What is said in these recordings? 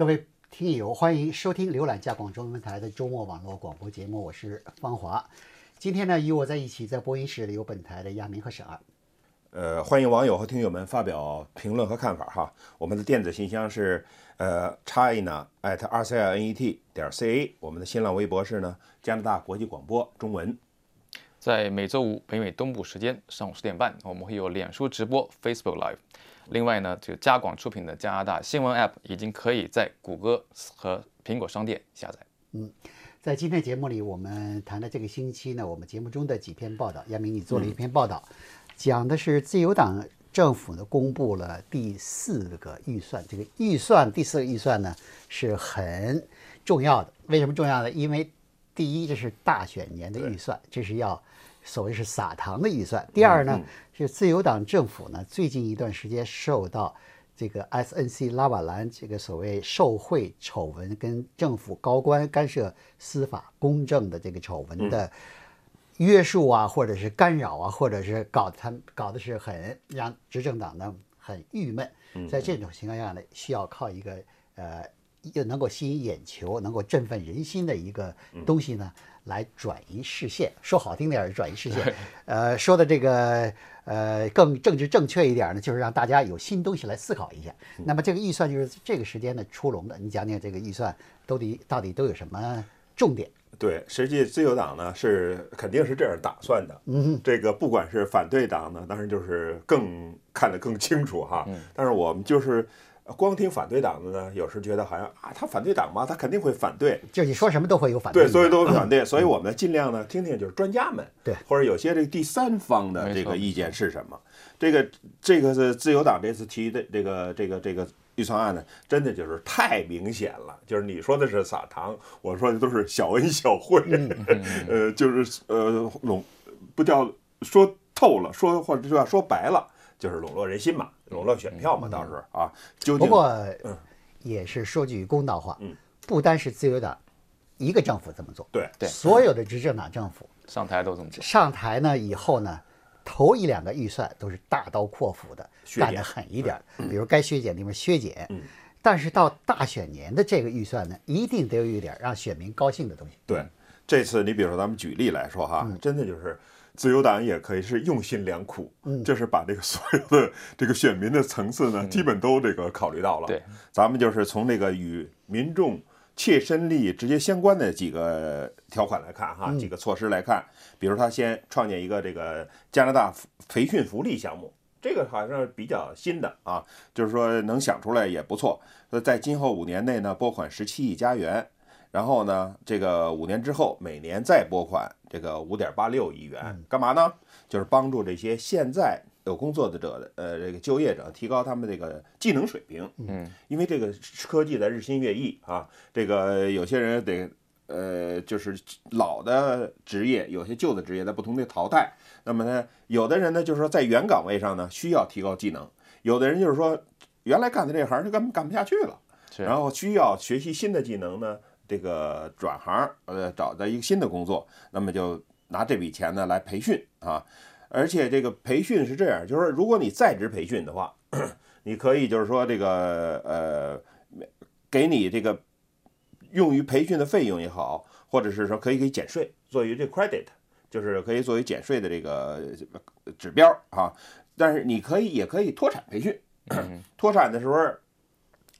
各位听友，欢迎收听浏览加广中文台的周末网络广播节目，我是方华。今天呢，与我在一起在播音室里有本台的亚明和沈二。呃，欢迎网友和听友们发表评论和看法哈。我们的电子信箱是呃 china at rcinet 点 ca，我们的新浪微博是呢加拿大国际广播中文。在每周五北美东部时间上午十点半，我们会有脸书直播 Facebook Live。另外呢，这个加广出品的加拿大新闻 App 已经可以在谷歌和苹果商店下载。嗯，在今天节目里，我们谈的这个星期呢，我们节目中的几篇报道，亚明你做了一篇报道。讲的是自由党政府呢公布了第四个预算，这个预算第四个预算呢是很重要的。为什么重要呢？因为第一，这是大选年的预算，这是要所谓是撒糖的预算。第二呢，是自由党政府呢最近一段时间受到这个 SNC 拉瓦兰这个所谓受贿丑闻跟政府高官干涉司法公正的这个丑闻的。约束啊，或者是干扰啊，或者是搞他搞的是很让执政党呢很郁闷。在这种情况下呢，需要靠一个呃又能够吸引眼球、能够振奋人心的一个东西呢，来转移视线。说好听点儿，转移视线；呃，说的这个呃更政治正确一点呢，就是让大家有新东西来思考一下。那么这个预算就是这个时间呢出笼的。你讲讲这个预算到底到底都有什么重点？对，实际自由党呢是肯定是这样打算的。嗯，这个不管是反对党呢，当然就是更看得更清楚哈。但是我们就是光听反对党的呢，有时觉得好像啊，他反对党嘛，他肯定会反对，就你说什么都会有反对，对，所以都会反对。所以我们尽量呢听听就是专家们，对，或者有些这个第三方的这个意见是什么。这个这个是自由党这次提的这个这个这个。预算案呢，真的就是太明显了。就是你说的是撒糖，我说的都是小恩小惠，呃，就是呃笼，不叫说透了，说或者就要说白了，就是笼络人心嘛，笼络选票嘛，当时啊。不过，也是说句公道话，嗯，不单是自由党一个政府这么做，对对，所有的执政党政府上台都这么做。上台呢以后呢。头一两个预算都是大刀阔斧的，干得狠一点，比如该削减地方削减。嗯，但是到大选年的这个预算呢，一定得有一点让选民高兴的东西。对，这次你比如说咱们举例来说哈，真的就是自由党也可以是用心良苦，嗯，就是把这个所有的 这个选民的层次呢，基本都这个考虑到了。对，咱们就是从那个与民众。切身利益直接相关的几个条款来看，哈，几个措施来看，比如他先创建一个这个加拿大培训福利项目，这个好像比较新的啊，就是说能想出来也不错。那在今后五年内呢，拨款十七亿加元，然后呢，这个五年之后每年再拨款这个五点八六亿元，干嘛呢？就是帮助这些现在。有工作的者的呃，这个就业者提高他们这个技能水平，嗯，因为这个科技在日新月异啊，这个有些人得呃，就是老的职业，有些旧的职业在不同的淘汰。那么呢，有的人呢，就是说在原岗位上呢需要提高技能，有的人就是说原来干的这行就根本干不下去了，然后需要学习新的技能呢，这个转行呃，找到一个新的工作，那么就拿这笔钱呢来培训啊。而且这个培训是这样，就是说，如果你在职培训的话，你可以就是说这个呃，给你这个用于培训的费用也好，或者是说可以给减税，作为这 credit，就是可以作为减税的这个指标啊。但是你可以也可以脱产培训，脱产的时候，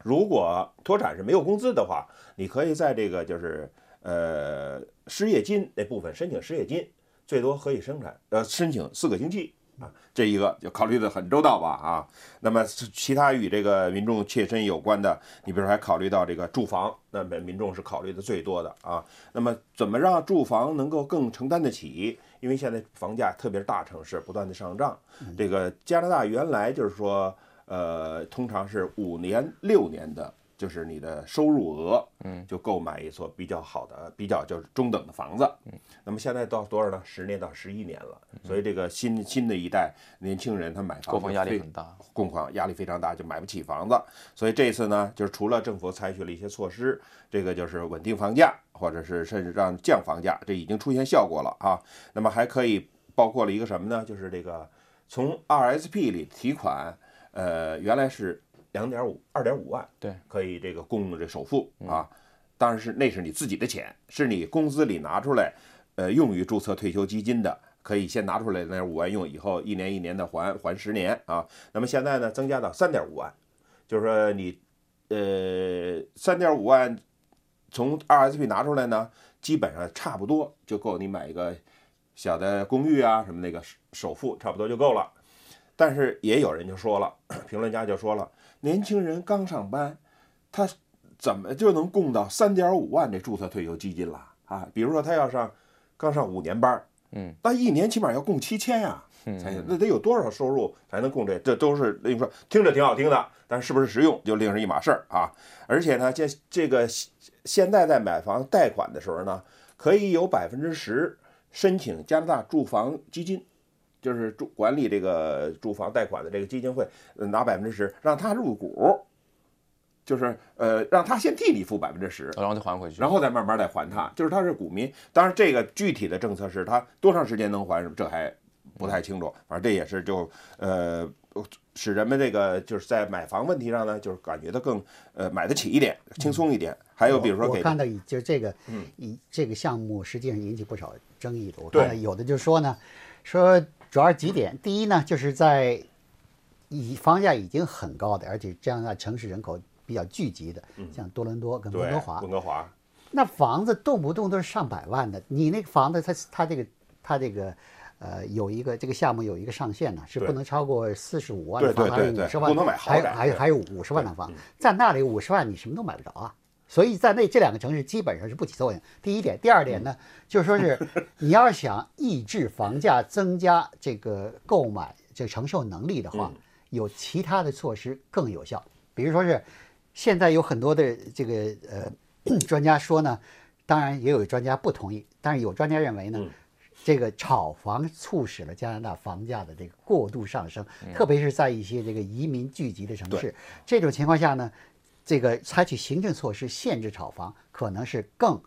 如果脱产是没有工资的话，你可以在这个就是呃失业金那部分申请失业金。最多可以生产，呃，申请四个星期啊，这一个就考虑的很周到吧啊。那么其他与这个民众切身有关的，你比如说还考虑到这个住房，那么民众是考虑的最多的啊。那么怎么让住房能够更承担得起？因为现在房价特别是大城市不断的上涨，这个加拿大原来就是说，呃，通常是五年六年的。就是你的收入额，嗯，就购买一所比较好的、比较就是中等的房子，嗯，那么现在到多少呢？十年到十一年了，所以这个新新的一代年轻人他买房，购房压力很大，供房压力非常大，就买不起房子。所以这次呢，就是除了政府采取了一些措施，这个就是稳定房价，或者是甚至让降房价，这已经出现效果了啊。那么还可以包括了一个什么呢？就是这个从 RSP 里提款，呃，原来是。两点五二点五万，对，可以这个供这首付啊，当然是那是你自己的钱，是你工资里拿出来，呃，用于注册退休基金的，可以先拿出来那五万用，以后一年一年的还还十年啊。那么现在呢，增加到三点五万，就是说你呃三点五万从 RSP 拿出来呢，基本上差不多就够你买一个小的公寓啊什么那个首首付差不多就够了。但是也有人就说了，评论家就说了，年轻人刚上班，他怎么就能供到三点五万这注册退休基金了啊？比如说他要上刚上五年班儿，嗯，那一年起码要供七千呀，才那得有多少收入才能供这？这都是你说听着挺好听的，但是不是实用就另是一码事儿啊。而且呢，这这个现在在买房贷款的时候呢，可以有百分之十申请加拿大住房基金。就是住管理这个住房贷款的这个基金会呃拿百分之十，让他入股，就是呃让他先替你付百分之十，然后再还回去。然后再慢慢再还他，就是他是股民。当然，这个具体的政策是他多长时间能还，这还不太清楚。反正这也是就呃使人们这个就是在买房问题上呢，就是感觉到更呃买得起一点，轻松一点。还有比如说给我看到就是这个，嗯，以这个项目实际上引起不少争议的。我对看到有的就说呢，说主要是几点，第一呢，就是在以房价已经很高的，而且这样的城市人口比较聚集的，像多伦多跟温哥华，温哥华，那房子动不动都是上百万的，你那个房子它它这个它这个。呃，有一个这个项目有一个上限呢，是不能超过四十五万的房，还是五十万，不能买豪还有宅。对还有还有五十万的房，在那里五十万你什么都买不着啊。所以在那这两个城市基本上是不起作用。第一点，第二点呢，就是说是 你要是想抑制房价，增加这个购买这承受能力的话，有其他的措施更有效。比如说是现在有很多的这个呃 专家说呢，当然也有专家不同意，但是有专家认为呢。这个炒房促使了加拿大房价的这个过度上升，特别是在一些这个移民聚集的城市。这种情况下呢，这个采取行政措施限制炒房，可能是更，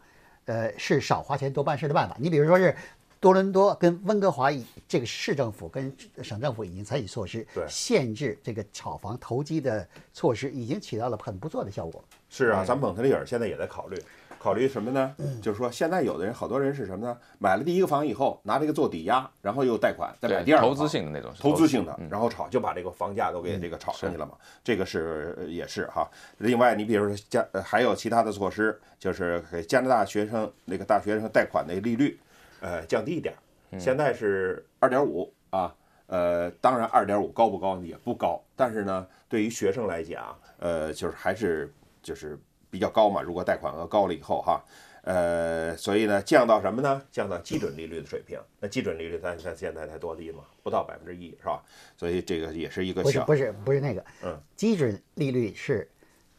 呃，是少花钱多办事的办法。你比如说是多伦多跟温哥华，这个市政府跟省政府已经采取措施，对限制这个炒房投机的措施，已经起到了很不错的效果。是啊，咱们蒙特利尔现在也在考虑，考虑什么呢？嗯就是说，现在有的人，好多人是什么呢？买了第一个房以后，拿这个做抵押，然后又贷款，再买第二个投资性的那种投资性的嗯，然后炒就把这个房价都给这个炒上去了嘛。这个是呃也是哈。另外，你比如说加呃还有其他的措施，就是给加拿大学生那个大学生贷款的利率，呃降低一点现在是二点五啊。呃，当然二点五高不高也不高，但是呢，对于学生来讲，呃，就是还是就是比较高嘛。如果贷款额高了以后哈，呃，所以呢，降到什么呢？降到基准利率的水平。那基准利率咱咱现在才多低嘛，不到百分之一是吧？所以这个也是一个小不是不是不是那个，嗯，基准利率是，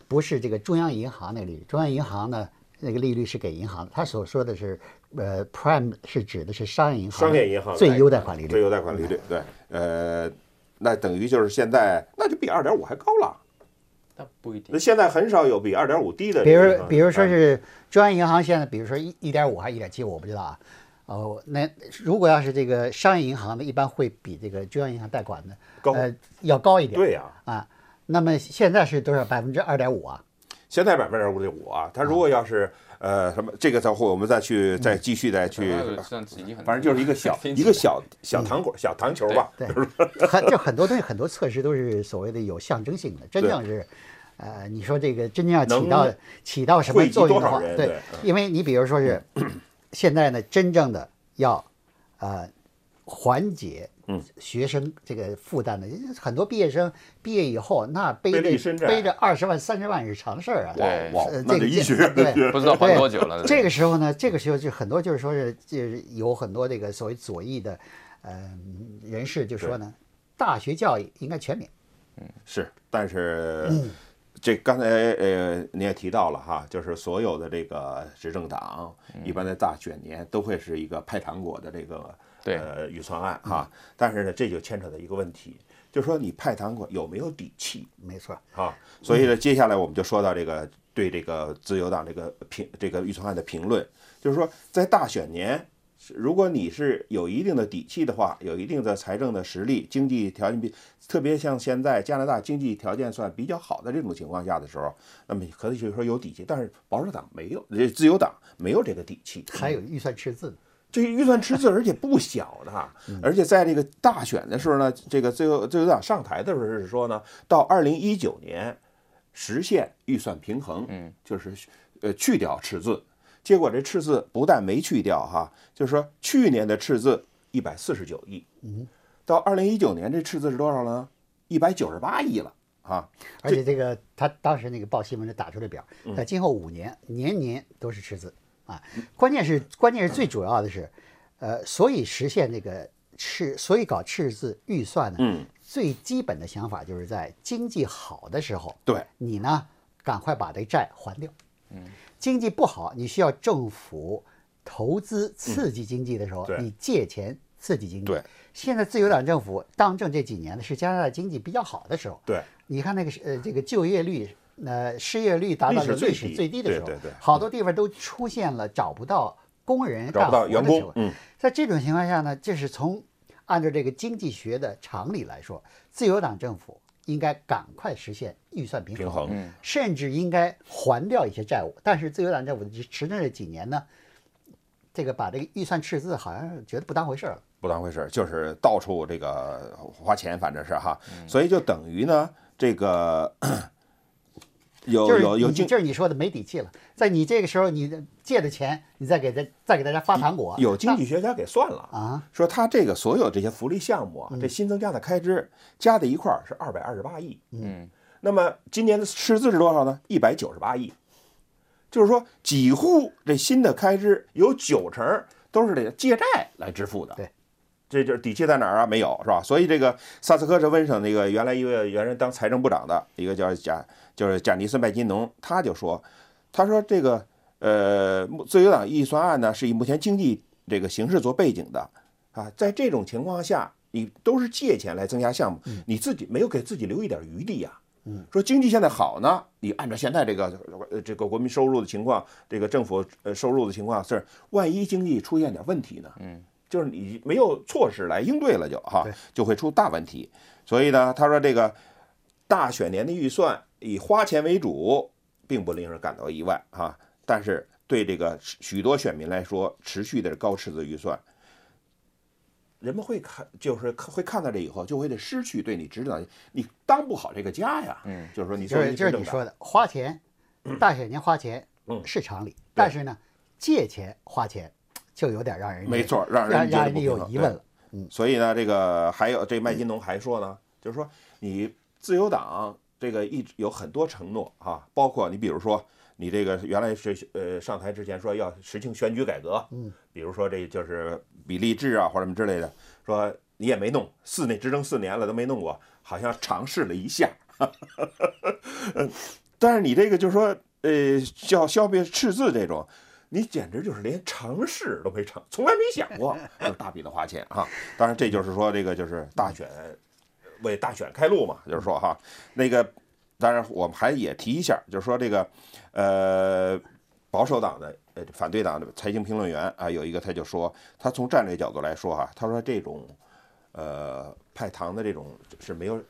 不是这个中央银行那个利率？中央银行呢，那个利率是给银行的，他所说的是，呃，prime 是指的是商业银行商业银行最优贷款利率，最优贷款利率，对，呃，那等于就是现在那就比二点五还高了。但不一定那。现在很少有比二点五低的比如。比如说啊是中央银行现在，比如说一一点五还是一点七，我不知道啊。哦，那如果要是这个商业银行的，一般会比这个中央银行贷款的高呃要高一点。对呀、啊，那么现在是多少？百分之二点五啊？现在百分之五点五啊，他如果要是呃什么这个再会我们再去再继续再去，反正就是一个小 一个小小糖果小糖球吧，对，很就很多东西，很多测试都是所谓的有象征性的，真正是，呃，你说这个真正要起到起到什么作用的话，多少人对嗯。因为你比如说是 现在呢，真正的要呃缓解嗯。学生这个负担的，很多毕业生毕业以后，那背背着背着二十万三十万是常事儿啊，对。这个那得医学对不知道还多久了。这个时候呢，这个时候就很多就是说是就是有很多这个所谓左翼的呃人士就说呢，大学教育应该全免。嗯是，但是嗯。这刚才呃你也提到了哈，就是所有的这个执政党一般在大选年都会是一个派糖果的这个对呃预算案哈，但是呢这就牵扯到一个问题，就是说你派糖果有没有底气？没错，啊，所以呢，接下来我们就说到这个对这个自由党这个评这个预算案的评论，就是说在大选年，如果你是有一定的底气的话，有一定的财政的实力，经济条件比特别像现在加拿大经济条件算比较好的这种情况下的时候，那么可以就是说有底气，但是保守党没有，这自由党没有这个底气。还有预算赤字呢。这个预算赤字，而且不小的，而且在这个大选的时候呢，这个最后最后党上台的时候是说呢，到二零一九年实现预算平衡，嗯，就是呃去掉赤字。结果这赤字不但没去掉哈，就是说去年的赤字一百四十九亿，嗯，到二零一九年这赤字是多少呢？一百九十八亿了啊！而且这个他当时那个报新闻的打出的表，嗯在今后五年年年都是赤字啊。关键是关键是最主要的是，呃，所以实现这个赤，所以搞赤字预算呢，嗯，最基本的想法就是在经济好的时候，对，你呢赶快把这债还掉。嗯，经济不好，你需要政府投资刺激经济的时候，嗯你借钱刺激经济。对，现在自由党政府当政这几年呢，是加拿大经济比较好的时候。对，你看那个是呃这个就业率，呃失业率达到了历史最低最低的时候，对对对好多地方都出现了找不到工人找不到干活的时候，员工嗯，在这种情况下呢，就是从按照这个经济学的常理来说，自由党政府应该赶快实现预算平衡，平衡嗯甚至应该还掉一些债务。但是自由党政府执政这几年呢，这个把这个预算赤字好像觉得不当回事儿了。不当回事儿，就是到处这个花钱，反正是哈，所以就等于呢，这个有就是有有经就是你说的没底气了，在你这个时候你借的钱，你再给他再给大家发糖果，有经济学家给算了，啊，说他这个所有这些福利项目啊，嗯这新增加的开支加在一块儿是二百二十八亿，嗯，那么今年的赤字是多少呢？一百九十八亿，就是说几乎这新的开支有九成都是得借债来支付的。对。这就是底气在哪儿啊？没有是吧？所以这个萨斯科是温省那个原来一位原来当财政部长的一个叫贾，就是贾尼斯麦金农，他就说，他说这个呃自由党预算案呢是以目前经济这个形势做背景的啊，在这种情况下，你都是借钱来增加项目，你自己没有给自己留一点余地呀、说经济现在好呢，你按照现在这个呃这个国民收入的情况，这个政府呃收入的情况是，万一经济出现点问题呢？嗯，就是你没有措施来应对了就哈，就会出大问题。所以呢，他说这个大选年的预算以花钱为主，并不令人感到意外哈。但是对这个许多选民来说，持续的高赤字预算，人们会看，就是会看到这以后，就会得失去对你指导，你当不好这个家呀。嗯，就是说你就是就是你说的花钱，大选年花钱嗯是常理，但是呢，借钱花钱就有点让人没错，让让人觉让人家有疑问了。嗯所以呢，这个还有这麦金农还说呢，就是说你自由党这个一直有很多承诺啊，包括你比如说你这个原来是呃上台之前说要实行选举改革，嗯，比如说这就是比例制啊或者什么之类的，说你也没弄，四年执政四年了都没弄过，好像尝试了一下，嗯，但是你这个就是说呃叫消灭赤字这种。你简直就是连尝试都没尝，从来没想过，就大笔的花钱哈。当然，这就是说这个就是大选为大选开路嘛，就是说哈，那个当然我们还也提一下，就是说这个呃保守党的呃反对党的财经评论员啊，有一个他就说，他从战略角度来说哈，他说这种呃派糖的这种是没有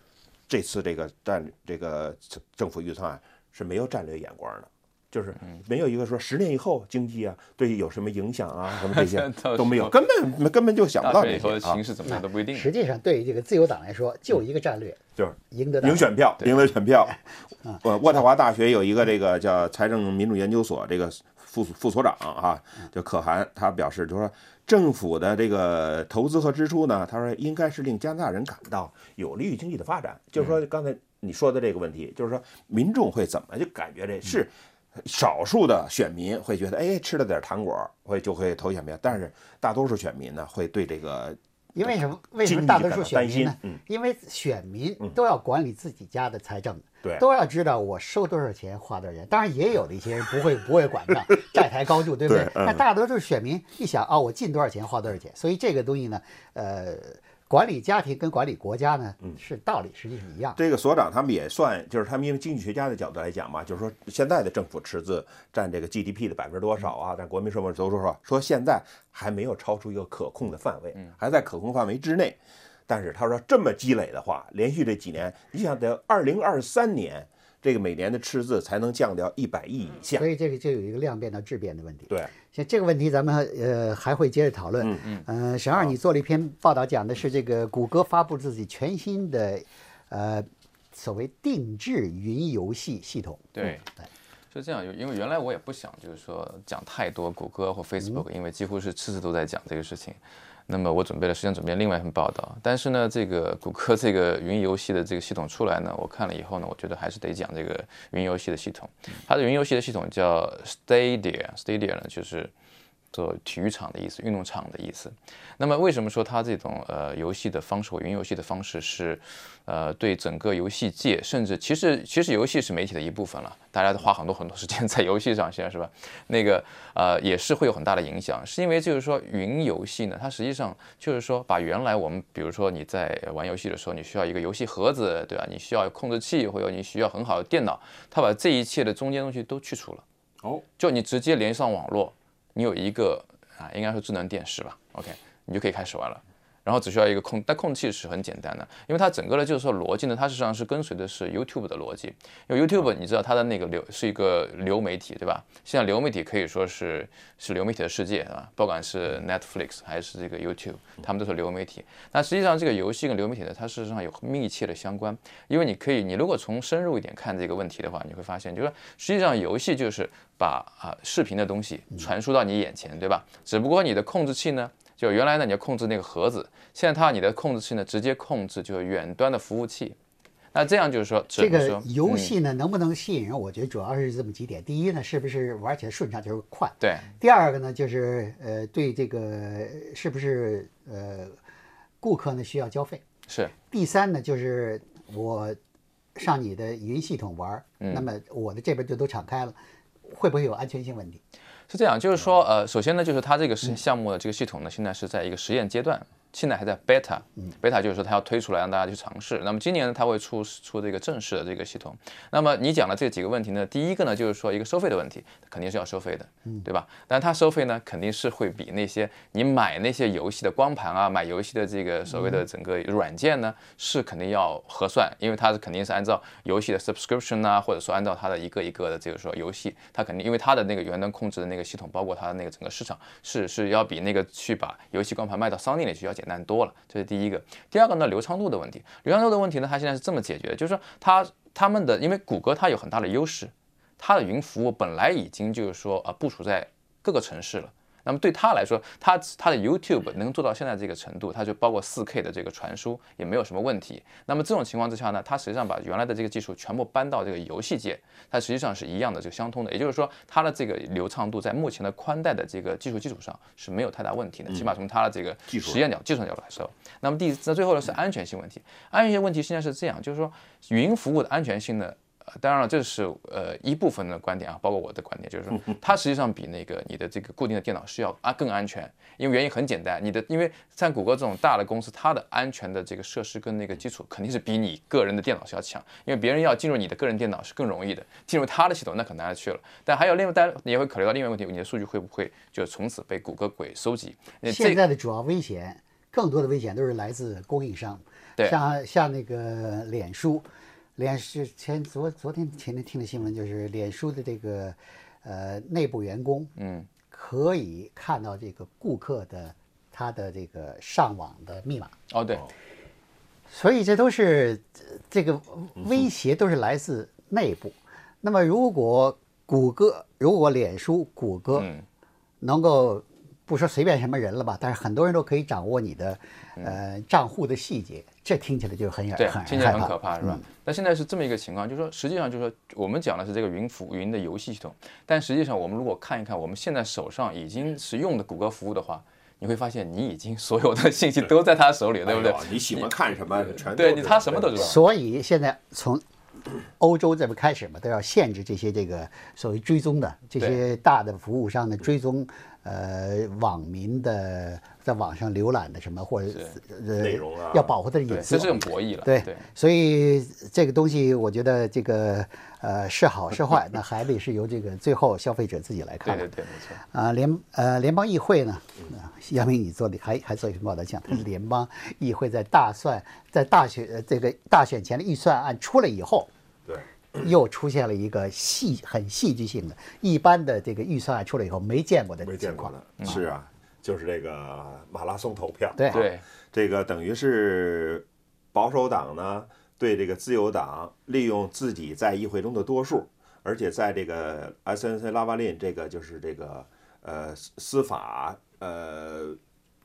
这次这个战这个政府预算是没有战略眼光的。就是没有一个说十年以后经济啊对有什么影响啊 什么这些都没有，根本根本就想不到这些啊形，势怎么样都不一定。实际上，对于这个自由党来说，就一个战略，就是赢得大赢选票，赢得选票。嗯呃，渥太华大学有一个这个叫财政民主研究所这个副副所长啊，叫可汗，他表示就说政府的这个投资和支出呢，他说应该是令加拿大人感到有利于经济的发展。就是说刚才你说的这个问题，就是说民众会怎么就感觉这是。少数的选民会觉得，哎，吃了点糖果，会就会投选票，但是大多数选民呢，会对这个因为什么？为什么大多数选民呢？嗯因为选民都要管理自己家的财政，对都要知道我收多少钱，花多少钱。当然，也有的一些人不会 不会管账，债台高筑，对不对那大多数选民一想啊，我进多少钱，花多少钱，所以这个东西呢，呃，管理家庭跟管理国家呢，是道理实际是一样。这个所长他们也算，就是他们因为经济学家的角度来讲嘛，就是说现在的政府赤字占这个 GDP 的百分之多少啊？占国民生活都多少？说现在还没有超出一个可控的范围，还在可控范围之内。但是他说这么积累的话，连续这几年，你想得二零二三年这个每年的赤字才能降掉一百亿以下所。以这个就有一个量变到质变的问题。对，像这个问题，咱们呃还会接着讨论。嗯嗯。呃，沈二，你做了一篇报道，讲的是这个谷歌发布自己全新的呃所谓定制云游戏系统。对对，是这样，因为原来我也不想就是说讲太多谷歌或 Facebook，、因为几乎是次次都在讲这个事情。那么我准备了，实际上准备另外一份报道，但是呢，这个谷歌这个云游戏的这个系统出来呢，我看了以后呢，我觉得还是得讲这个云游戏的系统。它的云游戏的系统叫 Stadia，Stadia 呢就是做体育场的意思，运动场的意思。那么为什么说它这种呃游戏的方式或云游戏的方式是呃对整个游戏界，甚至其实其实游戏是媒体的一部分了，大家都花很多很多时间在游戏上，现在是吧？那个呃也是会有很大的影响，是因为就是说云游戏呢，它实际上就是说把原来我们比如说你在玩游戏的时候，你需要一个游戏盒子，对吧？你需要控制器，或者你需要很好的电脑，它把这一切的中间东西都去除了。哦，就你直接连上网络，你有一个啊，应该是智能电视吧，OK，你就可以开始玩了。然后只需要一个控，但控制器是很简单的，因为它整个的就是说逻辑呢，它实际上是跟随的是 YouTube 的逻辑。因为 YouTube 你知道它的那个流是一个流媒体，对吧？现在流媒体可以说是是流媒体的世界啊，不管是 Netflix 还是这个 YouTube，他们都是流媒体。那实际上这个游戏跟流媒体呢，它事实上有密切的相关，因为你可以，你如果从深入一点看这个问题的话，你会发现，就是说实际上游戏就是把啊视频的东西传输到你眼前，对吧？只不过你的控制器呢。就原来呢，你要控制那个盒子，现在它你的控制器呢，直接控制就是远端的服务器。那这样就是说，这个游戏呢，能不能吸引人？我觉得主要是这么几点。第一呢，是不是玩起来顺畅，就是快。对第二个呢，就是呃，对这个是不是呃，顾客呢需要交费？是第三呢，就是我上你的云系统玩那么我的这边就都敞开了，会不会有安全性问题？是这样，就是说，呃，首先呢，就是它这个是项目的这个系统呢，现在是在一个实验阶段，现在还在 beta，beta 就是说它要推出来让大家去尝试。那么今年呢，它会出出这个正式的这个系统。那么你讲的这几个问题呢，第一个呢，就是说一个收费的问题，肯定是要收费的，对吧？但它收费呢，肯定是会比那些你买那些游戏的光盘啊，买游戏的这个所谓的整个软件呢，是肯定要核算，因为它是肯定是按照游戏的 subscription 啊，或者说按照它的一个一个的这个说游戏，它肯定因为它的那个原端控制的那个系统，包括它的那个整个市场是是要比那个去把游戏光盘卖到商店里去要简单多了，这是第一个。第二个呢，流畅度的问题，流畅度的问题呢，它现在是这么解决的，就是说它他们的因为谷歌它有很大的优势，它的云服务本来已经就是说呃部署在各个城市了。那么对他来说，他他的 YouTube 能做到现在这个程度，它就包括 4K 的这个传输也没有什么问题。那么这种情况之下呢，它实际上把原来的这个技术全部搬到这个游戏界，它实际上是一样的，这个相通的。也就是说，它的这个流畅度在目前的宽带的这个技术基础上是没有太大问题的，起码从它的这个实验角技术角度来说。那么第那最后呢是安全性问题，安全性问题现在是这样，就是说云服务的安全性呢。呃当然了，这是呃一部分的观点啊，包括我的观点，就是说 它实际上比那个你的这个固定的电脑是要啊更安全，因为原因很简单，你的因为像谷歌这种大的公司，它的安全的这个设施跟那个基础肯定是比你个人的电脑是要强，因为别人要进入你的个人电脑是更容易的，进入他的系统那可难去了。但还有另外，当然你也会考虑到另外一个问题，你的数据会不会就从此被谷歌给收集？那现在的主要危险，更多的危险都是来自供应商，对像像那个脸书，脸是前昨昨天前天听的新闻，就是脸书的这个呃内部员工，嗯，可以看到这个顾客的他的这个上网的密码，哦对，所以这都是呃这个威胁都是来自内部。那么如果谷歌，如果脸书、谷歌嗯。能够不说随便什么人了吧，但是很多人都可以掌握你的呃账户的细节，这听起来就很很听起来很可怕，是吧？但现在是这么一个情况，就是说，实际上就是说，我们讲的是这个云服云的游戏系统，但实际上我们如果看一看我们现在手上已经是用的谷歌服务的话，你会发现你已经所有的信息都在他手里了，对不对哎？你喜欢看什么，全对你，他什么都知道。所以现在从欧洲这不开始嘛，都要限制这些这个所谓追踪的这些大的服务商的追踪呃网民的在网上浏览的什么或者呃内容啊要保护他的，隐私这。是种博弈了。对对，所以这个东西，我觉得这个呃是好是坏，那还得是由这个最后消费者自己来看。对对对，没错。啊，联呃联邦议会呢，啊杨明你做的还还做一篇报道讲，它是联邦议会在大算在大选呃这个大选前的预算案出来以后，对，又出现了一个戏很戏剧性的，一般的这个预算案出来以后没见过的没见情况。过的，是啊，就是这个马拉松投票，对。对，这个等于是保守党呢对这个自由党利用自己在议会中的多数，而且在这个 S N C 拉瓦林这个就是这个呃司司法呃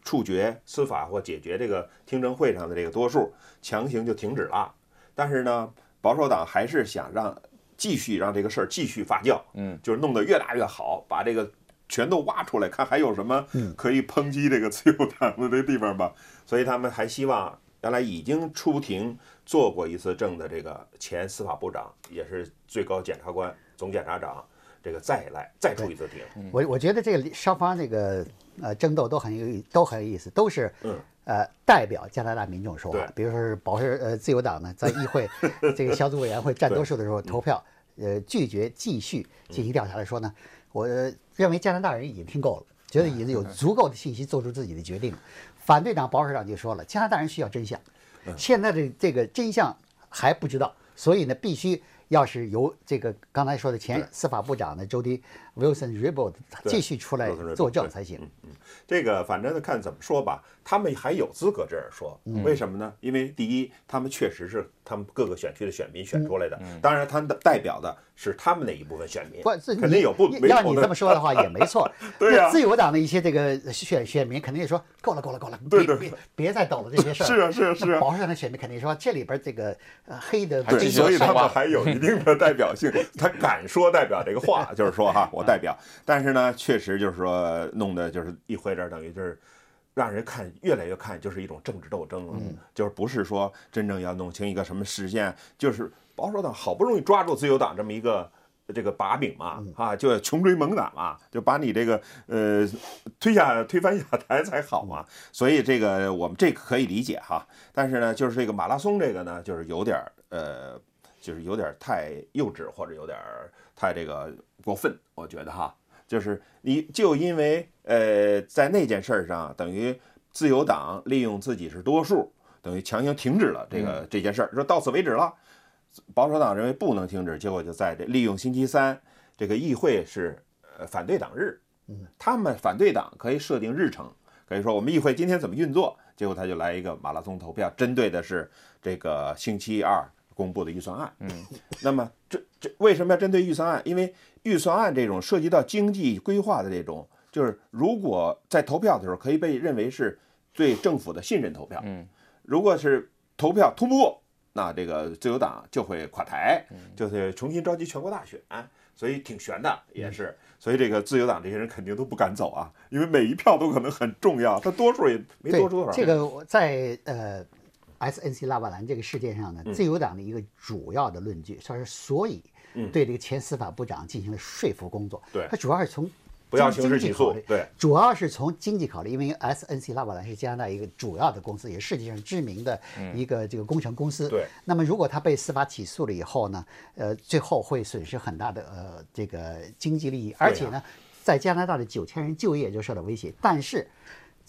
处决司法或解决这个听证会上的这个多数，强行就停止了。但是呢，保守党还是想让继续让这个事儿继续发酵，嗯，就是弄得越大越好，把这个全都挖出来，看还有什么可以抨击这个自由党的这地方吧。所以他们还希望原来已经出庭做过一次证的这个前司法部长，也是最高检察官、总检察长，这个再来再出一次庭。我我觉得这个双方这个呃争斗都很有意都很有意思，都是嗯呃代表加拿大民众说话对。比如说是保守呃自由党呢，在议会 这个小组委员会占多数的时候投票，呃拒绝继续进行调查的说呢，我认为加拿大人已经听够了，觉得已经有足够的信息做出自己的决定了。反对党保守党就说了，加拿大人需要真相，现在的这个真相还不知道，所以呢，必须要是由这个刚才说的前司法部长呢周迪 Wilson Raybould 继续出来作证才行。嗯这个反正看怎么说吧，他们还有资格这样说，为什么呢？因为第一，他们确实是他们各个选区的选民选出来的，当然他们的代表的是他们那一部分选民，不，这肯定有不没要你这么说的话也没错。对呀。那自由党的一些这个选选民肯定也说够了够了够了，对对。别别别再抖了这些事儿。是啊是啊是啊。保守党的选民肯定说这里边这个呃黑的对，所以他们还有一定的代表性，他敢说代表这个话，就是说哈，我代表。但是呢，确实就是说，弄的就是一会这儿等于就是让人看越来越看就是一种政治斗争了，就是不是说真正要弄清一个什么事件，就是保守党好不容易抓住自由党这么一个。这个把柄嘛，啊，就要穷追猛打嘛，就把你这个呃推下推翻下台才好嘛。所以这个我们这个可以理解哈，但是呢，就是这个马拉松这个呢，就是有点儿呃，就是有点儿太幼稚或者有点儿太这个过分，我觉得哈，就是你就因为呃在那件事儿上，等于自由党利用自己是多数，等于强行停止了这个、这件事儿，说到此为止了。保守党认为不能停止，结果就在这利用星期三这个议会是呃反对党日，他们反对党可以设定日程，可以说我们议会今天怎么运作，结果他就来一个马拉松投票，针对的是这个星期二公布的预算案。嗯，那么这这为什么要针对预算案？因为预算案这种涉及到经济规划的这种，就是如果在投票的时候可以被认为是对政府的信任投票。嗯，如果是投票通不过，那这个自由党就会垮台，就是重新召集全国大选，所以挺悬的，也是。所以这个自由党这些人肯定都不敢走啊，因为每一票都可能很重要，他多数也没多出多少。这个我在呃 SNC 拉瓦兰这个事件上呢，嗯自由党的一个主要的论据，它是所以对这个前司法部长进行了说服工作。嗯对他主要是从不要经刑事起经济考虑，诉对，主要是从经济考虑，因为 SNC 拉瓦兰是加拿大一个主要的公司，也是世界上知名的一个这个工程公司。对那么如果他被司法起诉了以后呢，呃，最后会损失很大的呃这个经济利益，而且呢，在加拿大的九千人就业就受到威胁。但是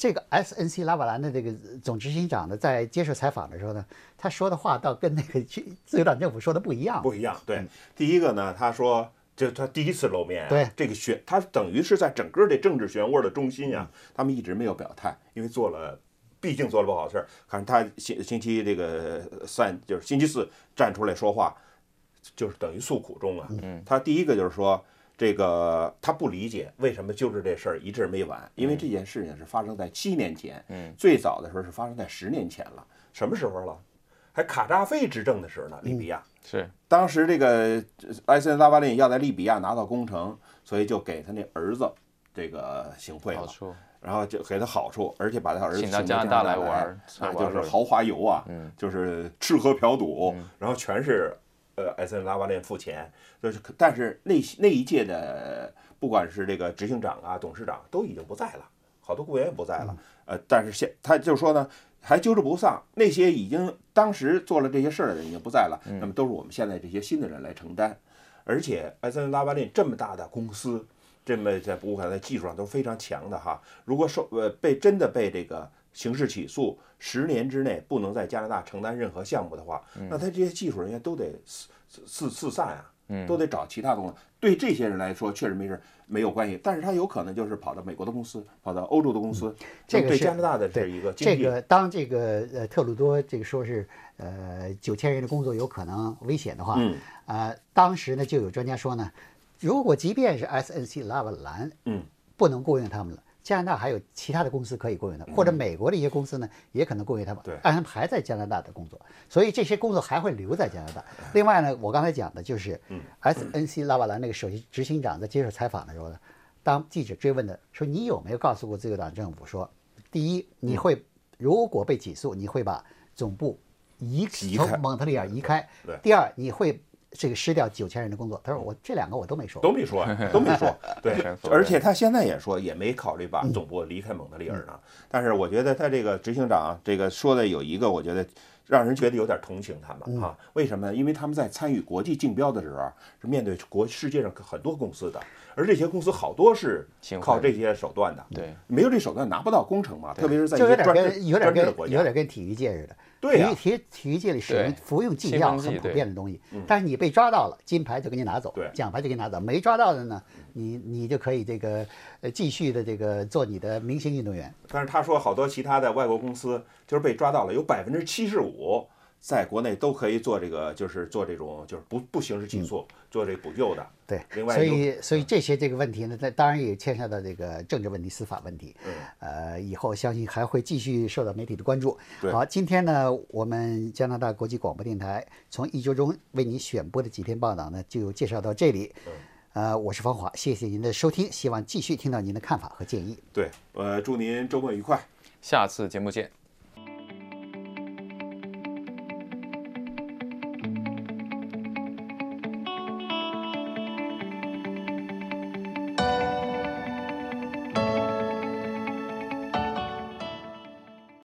这个 SNC 拉瓦兰的这个总执行长呢，在接受采访的时候呢，他说的话倒跟那个去自由党政府说的不一样。不一样。对，第一个呢，他说这他第一次露面、啊，对这个漩，他等于是在整个这政治漩涡的中心呀、他们一直没有表态，因为做了。毕竟做了不好事儿，看他星星期这个三就是星期四站出来说话，就是等于诉苦中啊。嗯，他第一个就是说，这个他不理解为什么就是这事儿一直没完，因为这件事情是发生在七年前，嗯，最早的时候是发生在十年前了，什么时候了？还卡扎菲执政的时候呢，利比亚。是。当时这个埃森拉巴林要在利比亚拿到工程，所以就给他那儿子这个行贿了，好处，然后就给他好处，而且把他儿子请到加拿大来玩儿那就是豪华游啊，嗯。就是吃喝嫖赌，然后全是呃埃森拉巴链付钱，就是但是那那一届的不管是这个执行长啊、董事长都已经不在了，好多雇员也不在了。呃，但是现他就说呢，还揪着不放，那些已经当时做了这些事儿的人已经不在了，那么都是我们现在这些新的人来承担。而且埃森拉巴林这么大的公司，这么在不管在技术上都是非常强的哈，如果受呃被真的被这个刑事起诉，十年之内不能在加拿大承担任何项目的话，那他这些技术人员都得四四四散啊。都得找其他工作。对这些人来说，确实没事，没有关系。但是他有可能就是跑到美国的公司，跑到欧洲的公司。这个是对加拿大的这一个。这个当这个呃特鲁多这个说是呃九千人的工作有可能危险的话，嗯，呃，当时呢就有专家说呢，如果即便是 SNC 拉瓦兰，嗯，不能雇佣他们了。加拿大还有其他的公司可以雇佣他，或者美国的一些公司呢，也可能雇佣他们，对。让他们还在加拿大的工作，所以这些工作还会留在加拿大。另外呢，我刚才讲的就是，SNC 拉瓦兰那个首席执行长在接受采访的时候呢，当记者追问的说你有没有告诉过自由党政府说，第一你会如果被起诉，你会把总部移从蒙特利尔移开对，第二你会这个失掉九千人的工作。他说我这两个我都没说。都没说，都没说。对而且他现在也说，也没考虑把总部离开蒙特利尔呢。但是我觉得他这个执行长这个说的有一个，我觉得让人觉得有点同情他们啊。为什么呢？因为他们在参与国际竞标的时候啊，是面对国世界上很多公司的，而这些公司好多是靠这些手段的。对，没有这手段拿不到工程嘛，特别是在一就有点些专制跟有点专制的国家跟有。点跟体育界似的。对呀体育体体育界里使用服用禁兴药很普遍的东西，但是你被抓到了，金牌就给你拿走，奖牌就给你拿走。没抓到的呢，你你就可以这个呃继续的这个做你的明星运动员。但是他说，好多其他的外国公司就是被抓到了，有百分之七十五在国内都可以做这个，就是做这种就是不不刑事起诉，做这补救的。对，另外所以所以这些这个问题呢，那当然也牵涉到这个政治问题、司法问题。嗯，呃，以后相信还会继续受到媒体的关注。对好，今天呢，我们加拿大国际广播电台从一周中为您选播的几篇报道呢，就介绍到这里。嗯呃，我是方华，谢谢您的收听，希望继续听到您的看法和建议。对，呃，祝您周末愉快。下次节目见。